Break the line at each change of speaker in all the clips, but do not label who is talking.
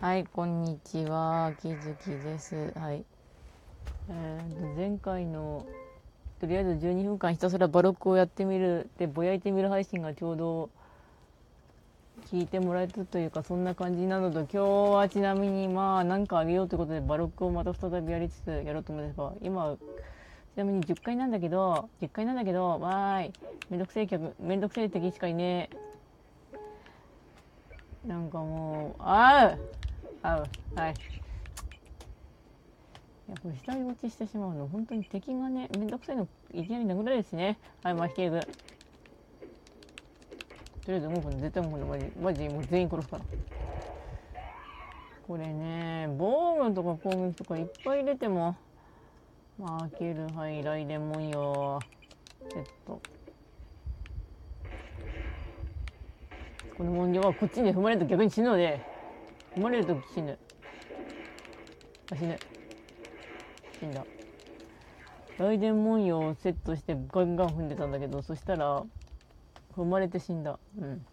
はい、こんにちは。きずきです。はい。えーと、前回の、とりあえず12分間ひたすらバロックをやってみる、で、ぼやいてみる配信がちょうど聞いてもらえたというか、そんな感じなのと、今日はちなみに、まあ、なんかあげようということで、バロックをまた再びやりつつやろうと思うんですが、今、ちなみに10回なんだけど、10回なんだけど、わーい、めんどくせえ客、めんどくせえ敵しかいねえ。なんかもう、あうあうはい。いや、これ下に落ちしてしまうの、本当に敵がね、めんどくさいの、いきなり殴られるしね。はい、マヒケーグ。とりあえず動くの、絶対動くの、マジ、マジ、もう全員殺すから。これね、防具とか攻撃とかいっぱい入れても、負ける、はい、ライデンモンよ。セット。この文様はこっちに踏まれると逆に死ぬので、踏まれると死ぬ。あ、死ぬ。死んだ。ライデン文様をセットしてガンガン踏んでたんだけど、そしたら、踏まれて死んだ。うん。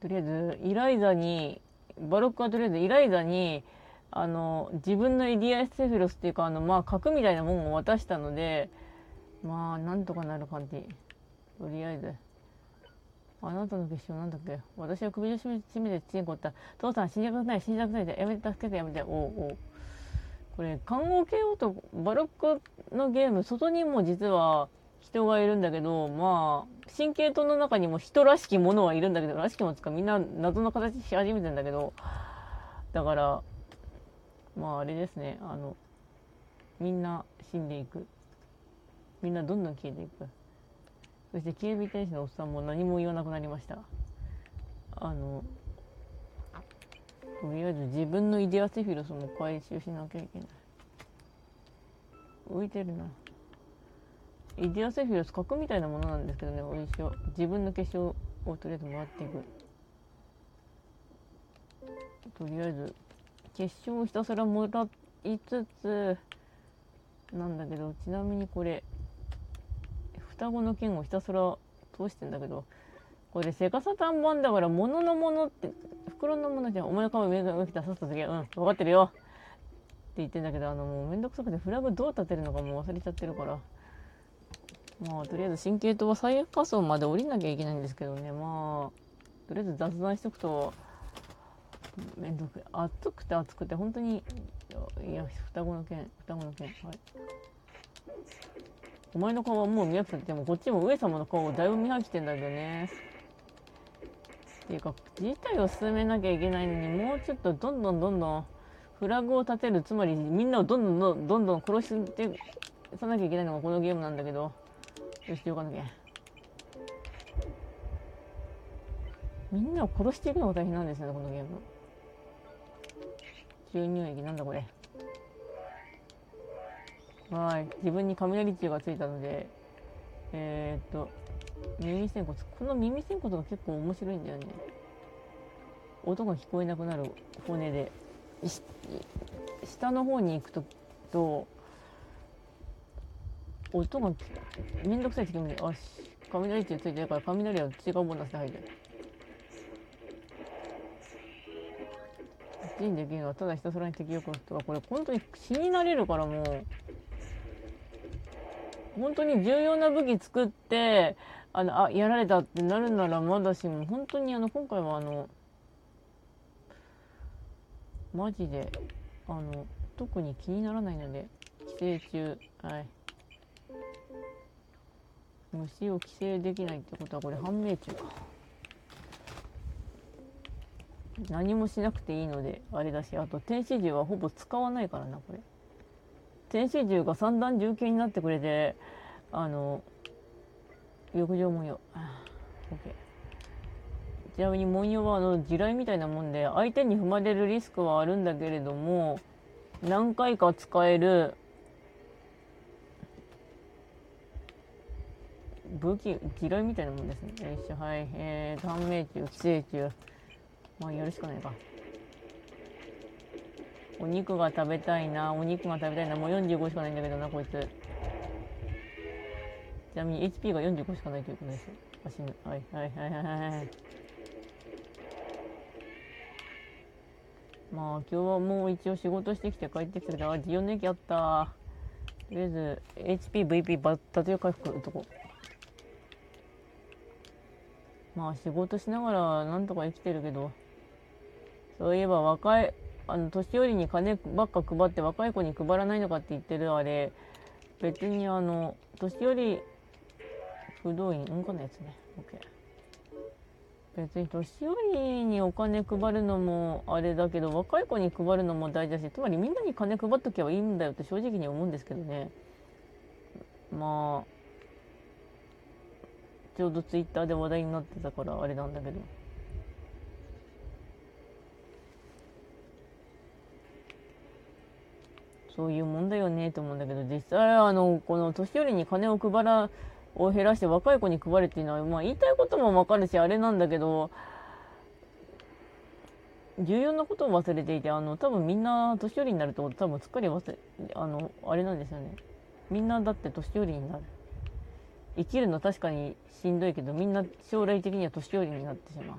とりあえず、イライザに、バロックはとりあえずイライザに、あの、自分のイディアエステフィロスっていうか、あの、まあ、核みたいなもんを渡したので、まあ、なんとかなる感じ。とりあえず。あなたの決勝なんだっけ？私は首を絞め絞めてチンコった。父さん死にたくない、死にたくないで、やめて、助けて、やめて。おうおう。これ、看護系男、バロックのゲーム、外にも実は人がいるんだけど、まあ、神経刀の中にも人らしきものはいるんだけど、らしきものつかみんな謎の形し始めてんだけど、だから、まああれですね、あの、みんな死んでいく。みんなどんどん消えていく。そして警備天使のおっさんも何も言わなくなりました。あの、とりあえず自分のイデアセフィロスも回収しなきゃいけない。浮いてるな。イデアセフィロス核みたいなものなんですけどね、おいしょ。自分の化粧をとりあえず回っていく。とりあえず、決勝をひたすらもらいつつ、なんだけど、ちなみにこれ、双子の剣をひたすら通してんだけど、これセガサタン版だから、物のものって、袋のものじゃん。お前の顔上が来た、さっさと次、うん、分かってるよ。って言ってんだけど、あの、もうめんどくさくてフラグどう立てるのかもう忘れちゃってるから。まあ、とりあえず神経刀は最下層まで降りなきゃいけないんですけどね、まあ、とりあえず雑談しとくと、めんどく暑くて暑くて本当にいや双子の剣双子の剣はいお前の顔はもう見飽きたってもこっちも上様の顔をだいぶ見飽きてんだけどね。っていうか事態を進めなきゃいけないのにもうちょっとどんどんどんどんフラグを立てるつまりみんなをどんどんどんどんどん殺してさなきゃいけないのがこのゲームなんだけど。よしよかなきゃみんなを殺していくのが大変なんですねこのゲーム。注入液なんだこれ。はい。自分に雷中がついたのでえー、っと耳仙骨。この耳仙骨が結構面白いんだよね。音が聞こえなくなる骨で。下の方に行くとと音がめんどくさい時にあし雷中ついてるから雷は違うボーナスで入る。人できるのはただひたすらに敵を殺すとかこれ本当に死になれるからもう。本当に重要な武器作ってあのあやられたってなるならまだしも本当にあの今回はあのマジであの特に気にならないので寄生虫はい。虫を寄生できないってことはこれ判明虫か。何もしなくていいのであれだしあと天使銃はほぼ使わないからなこれ。天使銃が三段重形になってくれてあの浴場文様 OK ちなみに文様はあの地雷みたいなもんで相手に踏まれるリスクはあるんだけれども何回か使える武器地雷みたいなもんですね。よいしょ。はい。えー、短命中寄生虫。まあやるしかないか。お肉が食べたいな。お肉が食べたいな。もう45しかないんだけどなこいつ。ちなみに HP が45しかないということです。あ死ぬはいはいはいはいはい。まあ今日はもう一応仕事してきて帰ってきたけど、あ、ジオンの駅あった。とりあえず、HP、VP、バッタという回復とこ。まあ仕事しながらなんとか生きてるけど、そういえば若い、あの、年寄りに金ばっか配って若い子に配らないのかって言ってるあれ、別にあの、年寄り、不動員、うんこのやつね。OK。別に年寄りにお金配るのもあれだけど若い子に配るのも大事だしつまりみんなに金配っとけばいいんだよって正直に思うんですけどねまあちょうどツイッターで話題になってたからあれなんだけどそういうもんだよねと思うんだけど実際あのこの年寄りに金を配らを減らして若い子に配れっていうのは、まあ、言いたいこともわかるしあれなんだけど重要なことを忘れていてあの多分みんな年寄りになると多分すっかり忘れあのあれなんですよね。みんなだって年寄りになる。生きるの確かにしんどいけどみんな将来的には年寄りになってしまう。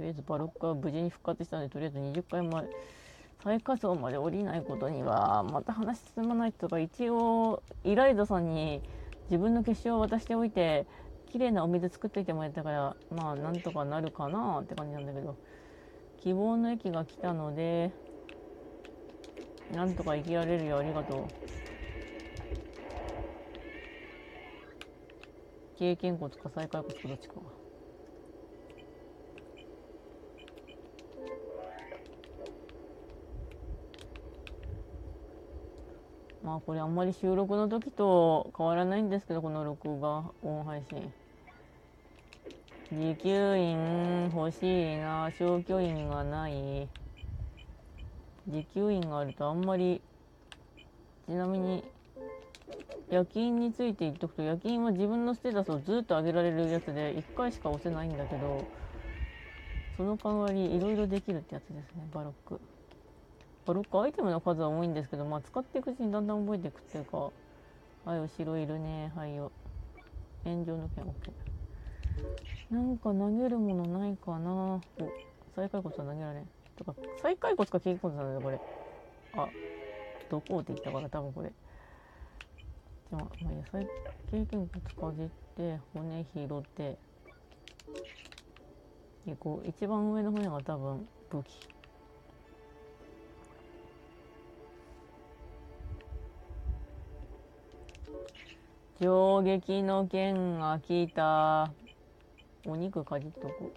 とりあえずバロックは無事に復活したのでとりあえず20回前最下層まで降りないことにはまた話進まないとか一応イライザさんに自分の結晶を渡しておいて綺麗なお水作っていてもらったからまあなんとかなるかなって感じなんだけど希望の駅が来たのでなんとか生きられるよありがとう。経験骨か再開骨かどっちか。まあこれあんまり収録の時と変わらないんですけどこの録画音配信持久院欲しいな消去院がない持久院があるとあんまりちなみに夜勤について言っとくと夜勤は自分のステータスをずっと上げられるやつで1回しか押せないんだけどその代わりいろいろできるってやつですねバロック。ロックアイテムの数は多いんですけど、まあ、使っていくうちにだんだん覚えていくっていうか、はい、後ろいるね、はいよ。炎上の剣 OK。なんか投げるものないかなお、再開骨は投げられん。とか、再開骨か経験骨なんだよ、これ。あ、どこって言ったから、多分これ。じゃあ、まあいいや、再経験骨かじって、骨拾って、で、こう、一番上の骨が多分武器。衝撃の剣が効いた。お肉かじっとく。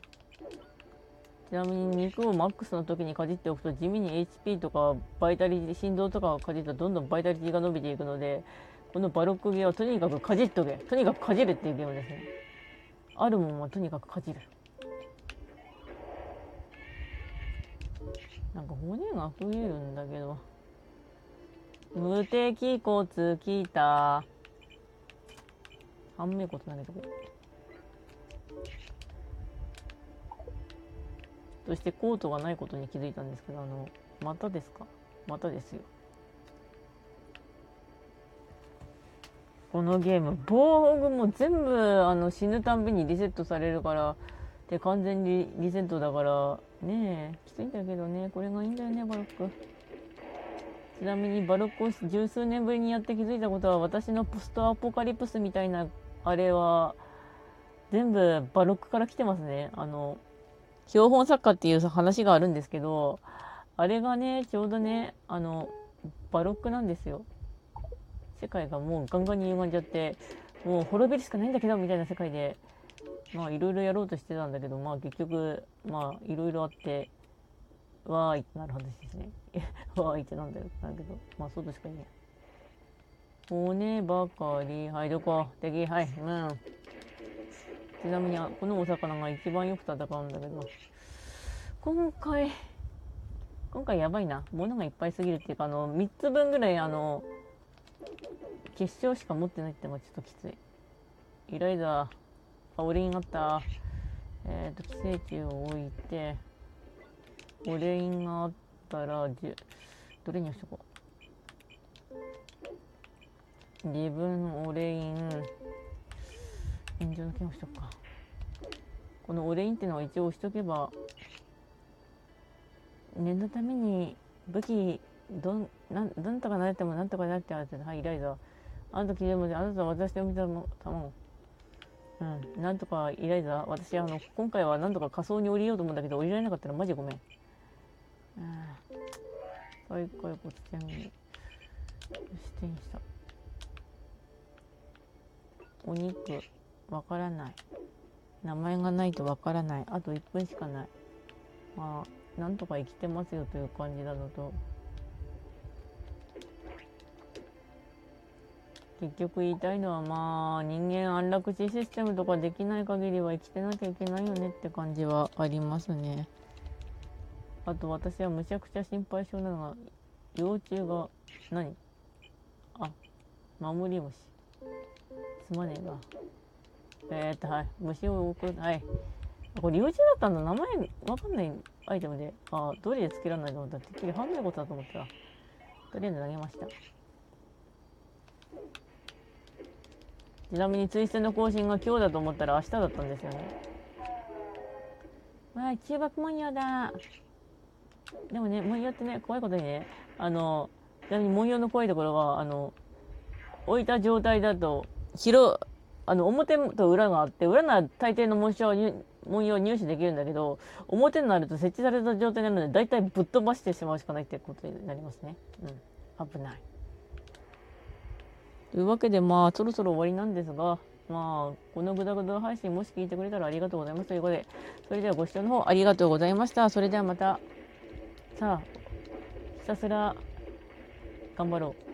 ちなみに肉をマックスの時にかじっておくと地味に HP とかバイタリティ、心臓とかをかじるとどんどんバイタリティが伸びていくので、このバロックゲーはとにかくかじっとけ。とにかくかじるっていうゲームですね。あるもんはとにかくかじる。なんか骨が増えるんだけど。無敵骨効いた。半目骨投げとこそしてコートがないことに気づいたんですけどあのまたですか？またですよ。このゲーム防具も全部あの死ぬたんびにリセットされるからで完全にリセットだからねえきついんだけどね。これがいいんだよねバロック。ちなみにバロックを十数年ぶりにやって気づいたことは私のポストアポカリプスみたいなあれは、全部バロックから来てますね。あの、標本作家っていう話があるんですけど、あれがね、ちょうどね、あの、バロックなんですよ。世界がもうガンガンに歪んじゃって、もう滅びるしかないんだけど、みたいな世界で、まあいろいろやろうとしてたんだけど、まあ結局、まあいろいろあって、わーいってなる話ですね。わーいってなんだよ。だけど、まあそうとしか言えない。骨ばかり。はい、どこ敵。はい、うん。ちなみに、このお魚が一番よく戦うんだけど、今回、今回やばいな。物がいっぱいすぎるっていうか、あの、3つ分ぐらい、あの、結晶しか持ってないってのがちょっときつい。イライザー、あ、オレインあった。えっ、ー、と、寄生虫を置いて、オレインがあったら、どれにしとこう。自分オレイン。炎上の件をしとくか。このオレインっていうのは一応押しとけば念のために武器どんなんなんとかなれてもなんとかなってあってはいイライザ。あの時でもあなたは私を見たの卵うんなんとかイライザ。私あの今回はなんとか仮装に降りようと思うんだけど降りられなかったらマジごめん。ああ大会骨点に視点した。お肉わからない。名前がないとわからない。あと1分しかない。まあなんとか生きてますよという感じなのと。結局言いたいのはまあ人間安楽死システムとかできない限りは生きてなきゃいけないよねって感じはありますね。あと私はむちゃくちゃ心配性なのが幼虫が何？あ守り虫すまねえがえー、とはい。虫を送るはい。これ幼虫だったんだ。名前わかんないアイテムで。あどれでつけられないと思ったらてっきり半分のことだと思った。らとりあえず投げました。ちなみにツイステの更新が今日だと思ったら明日だったんですよね。わあ、中学文様だ。でもね、文様ってね、怖いことにね、あの、ちなみに文様の怖いところは、あの、置いた状態だと、白、あの、表と裏があって、裏なら大抵の文章文様を入手できるんだけど、表になると設置された状態なので、大体ぶっ飛ばしてしまうしかないってことになりますね。うん。危ない。というわけで、まあ、そろそろ終わりなんですが、まあ、このグダグダ配信もし聞いてくれたらありがとうございますということで、それではご視聴の方ありがとうございました。それではまた、さあ、ひたすら頑張ろう。